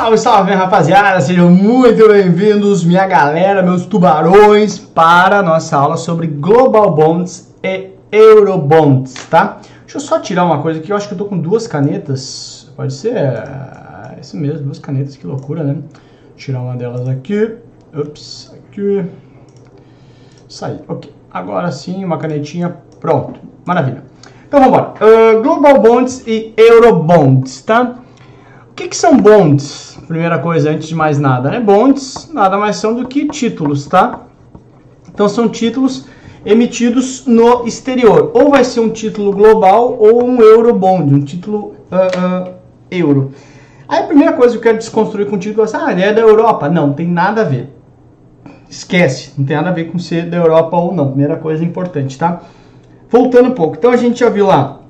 Salve, salve, rapaziada! Sejam muito bem-vindos, minha galera, meus tubarões, para a nossa aula sobre Global Bonds e Eurobonds, tá? Deixa eu só tirar uma coisa aqui, eu acho que eu tô com duas canetas, pode ser? É, isso mesmo, duas canetas, que loucura, né? Tirar uma delas aqui, ups, aqui, sair, ok. Agora sim, uma canetinha, pronto, maravilha. Então vamos embora. Uh, Global Bonds e Eurobonds, tá? O que, que, são bonds? Primeira coisa, antes de mais nada, né? Bonds nada mais são do que títulos, tá? Então são títulos emitidos no exterior. Ou vai ser um título global ou um Eurobond, um título uh, uh, euro. Aí a primeira coisa que eu quero desconstruir contigo é assim, ah, é da Europa. Não, tem nada a ver. Esquece, não tem nada a ver com ser da Europa ou não. Primeira coisa importante, tá? Voltando um pouco, então a gente já viu lá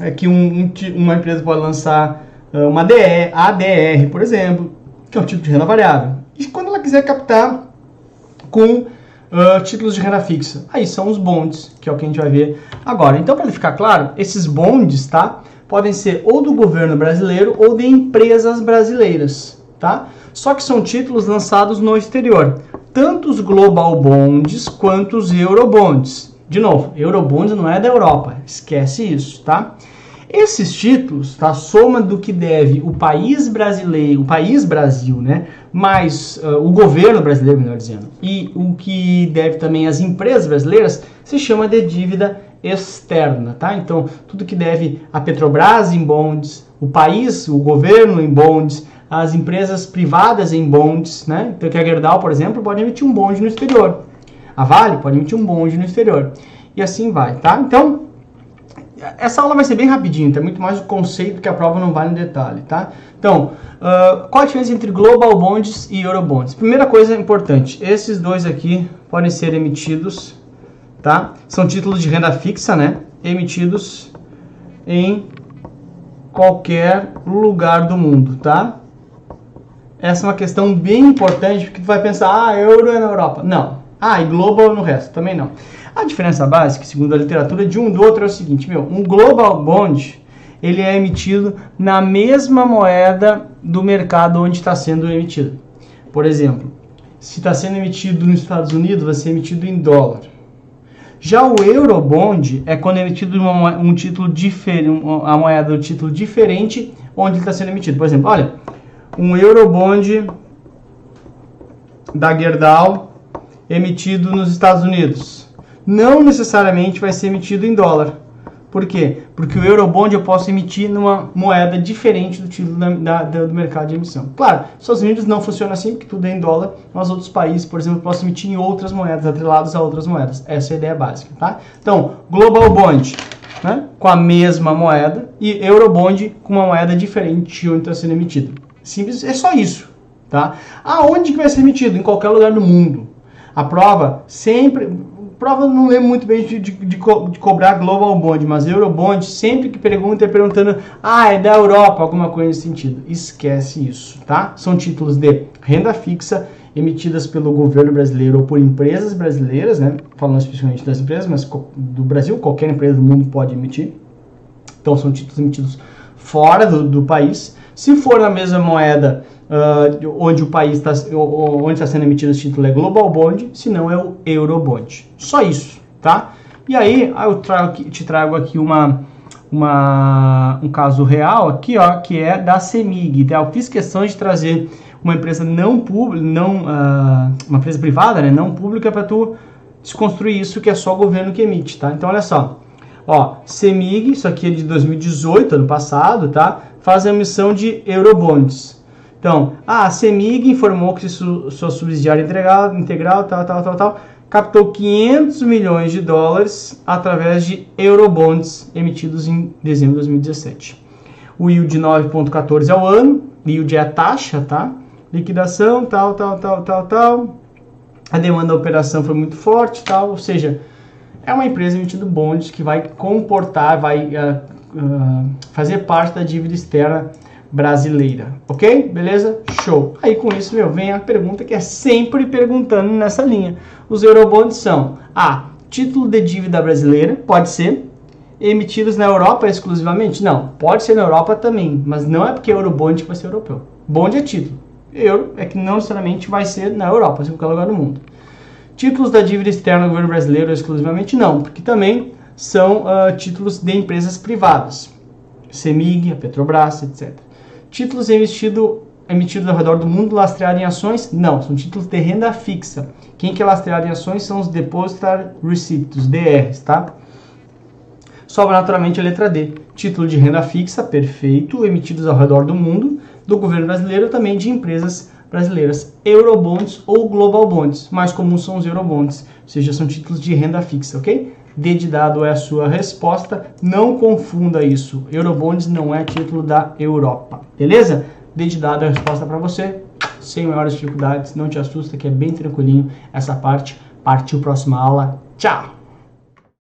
é que um, um, uma empresa pode lançar uma DE, ADR, por exemplo, que é um tipo de renda variável. E quando ela quiser captar com uh, títulos de renda fixa, aí são os bonds, que é o que a gente vai ver agora. Então, para ficar claro, esses bonds, tá? Podem ser ou do governo brasileiro ou de empresas brasileiras, tá? Só que são títulos lançados no exterior, tanto os global bonds quanto os eurobonds. De novo, Eurobonds não é da Europa, esquece isso, tá? Esses títulos, tá? Soma do que deve o país brasileiro, o país Brasil, né? Mais uh, o governo brasileiro, melhor dizendo, e o que deve também as empresas brasileiras, se chama de dívida externa, tá? Então, tudo que deve a Petrobras em bonds, o país, o governo em bonds, as empresas privadas em bonds, né? Então, que a Gerdau, por exemplo, pode emitir um bonde no exterior. A Vale pode emitir um bonde no exterior. E assim vai, tá? Então, essa aula vai ser bem rapidinho, tem muito mais o conceito que a prova não vai no detalhe, tá? Então, uh, qual a diferença entre Global Bonds e Eurobonds? Primeira coisa importante, esses dois aqui podem ser emitidos, tá? São títulos de renda fixa, né? Emitidos em qualquer lugar do mundo, tá? Essa é uma questão bem importante, porque tu vai pensar, ah, euro é na Europa. Não, ah, e global no resto, também não. A diferença básica, segundo a literatura, de um do outro é o seguinte, meu, um global bond, ele é emitido na mesma moeda do mercado onde está sendo emitido. Por exemplo, se está sendo emitido nos Estados Unidos, vai ser emitido em dólar. Já o Eurobond é quando é emitido uma, um título diferente, a moeda do título diferente onde está sendo emitido. Por exemplo, olha, um Eurobond da Gerdau emitido nos Estados Unidos. Não necessariamente vai ser emitido em dólar. Por quê? Porque o Eurobond eu posso emitir numa moeda diferente do título da, da, do mercado de emissão. Claro, nos Estados Unidos não funciona assim, porque tudo é em dólar, mas outros países, por exemplo, posso emitir em outras moedas, atreladas a outras moedas. Essa é a ideia básica, tá? Então, Global Bond, né, com a mesma moeda, e Eurobond com uma moeda diferente onde está sendo emitido. Simples, é só isso, tá? Aonde que vai ser emitido? Em qualquer lugar do mundo. A prova sempre. Prova não lembro muito bem de, de, de, de cobrar Global Bond, mas Eurobond, sempre que pergunta, é perguntando, ah, é da Europa, alguma coisa nesse sentido. Esquece isso, tá? São títulos de renda fixa emitidas pelo governo brasileiro ou por empresas brasileiras, né? Falando especificamente das empresas, mas do Brasil, qualquer empresa do mundo pode emitir. Então são títulos emitidos fora do, do país. Se for na mesma moeda uh, onde o país está onde está sendo emitido esse título é Global Bond, se não é o Eurobond. Só isso, tá? E aí eu trago, te trago aqui uma, uma, um caso real aqui, ó, que é da CEMIG. Tá? Eu fiz questão de trazer uma empresa não pública, não uh, uma empresa privada, né, não pública, para tu desconstruir isso que é só o governo que emite, tá? Então olha só, ó, CEMIG, isso aqui é de 2018, ano passado, tá? Faz a emissão de Eurobonds. Então, ah, a CEMIG informou que su, sua subsidiária integral, integral, tal, tal, tal, tal, captou 500 milhões de dólares através de eurobonds emitidos em dezembro de 2017. O yield de 9,14 ao ano, yield é a taxa, tá? Liquidação, tal, tal, tal, tal, tal. A demanda da operação foi muito forte, tal, ou seja, é uma empresa emitindo bonds que vai comportar, vai uh, uh, fazer parte da dívida externa brasileira. Ok? Beleza? Show. Aí com isso, meu, vem a pergunta que é sempre perguntando nessa linha. Os eurobonds são A. Título de dívida brasileira, pode ser. Emitidos na Europa exclusivamente? Não. Pode ser na Europa também, mas não é porque eurobond vai ser europeu. Bond é título. Euro é que não necessariamente vai ser na Europa, pode ser em qualquer lugar do mundo. Títulos da dívida externa do governo brasileiro exclusivamente não, porque também são uh, títulos de empresas privadas, CEMIG, a Petrobras, etc. Títulos emitido, emitidos ao redor do mundo lastreados em ações? Não, são títulos de renda fixa. Quem que é lastreado em ações são os Depositar Receipts, DRs, tá? Sobra naturalmente a letra D. Título de renda fixa, perfeito, emitidos ao redor do mundo, do governo brasileiro também de empresas brasileiras, Eurobonds ou Global Bonds. Mais comuns são os Eurobonds, ou seja, são títulos de renda fixa, ok? D de dado é a sua resposta. Não confunda isso. Eurobonds não é título da Europa, beleza? D de dado é a resposta para você. Sem maiores dificuldades, não te assusta que é bem tranquilinho essa parte. Partiu próxima aula. Tchau!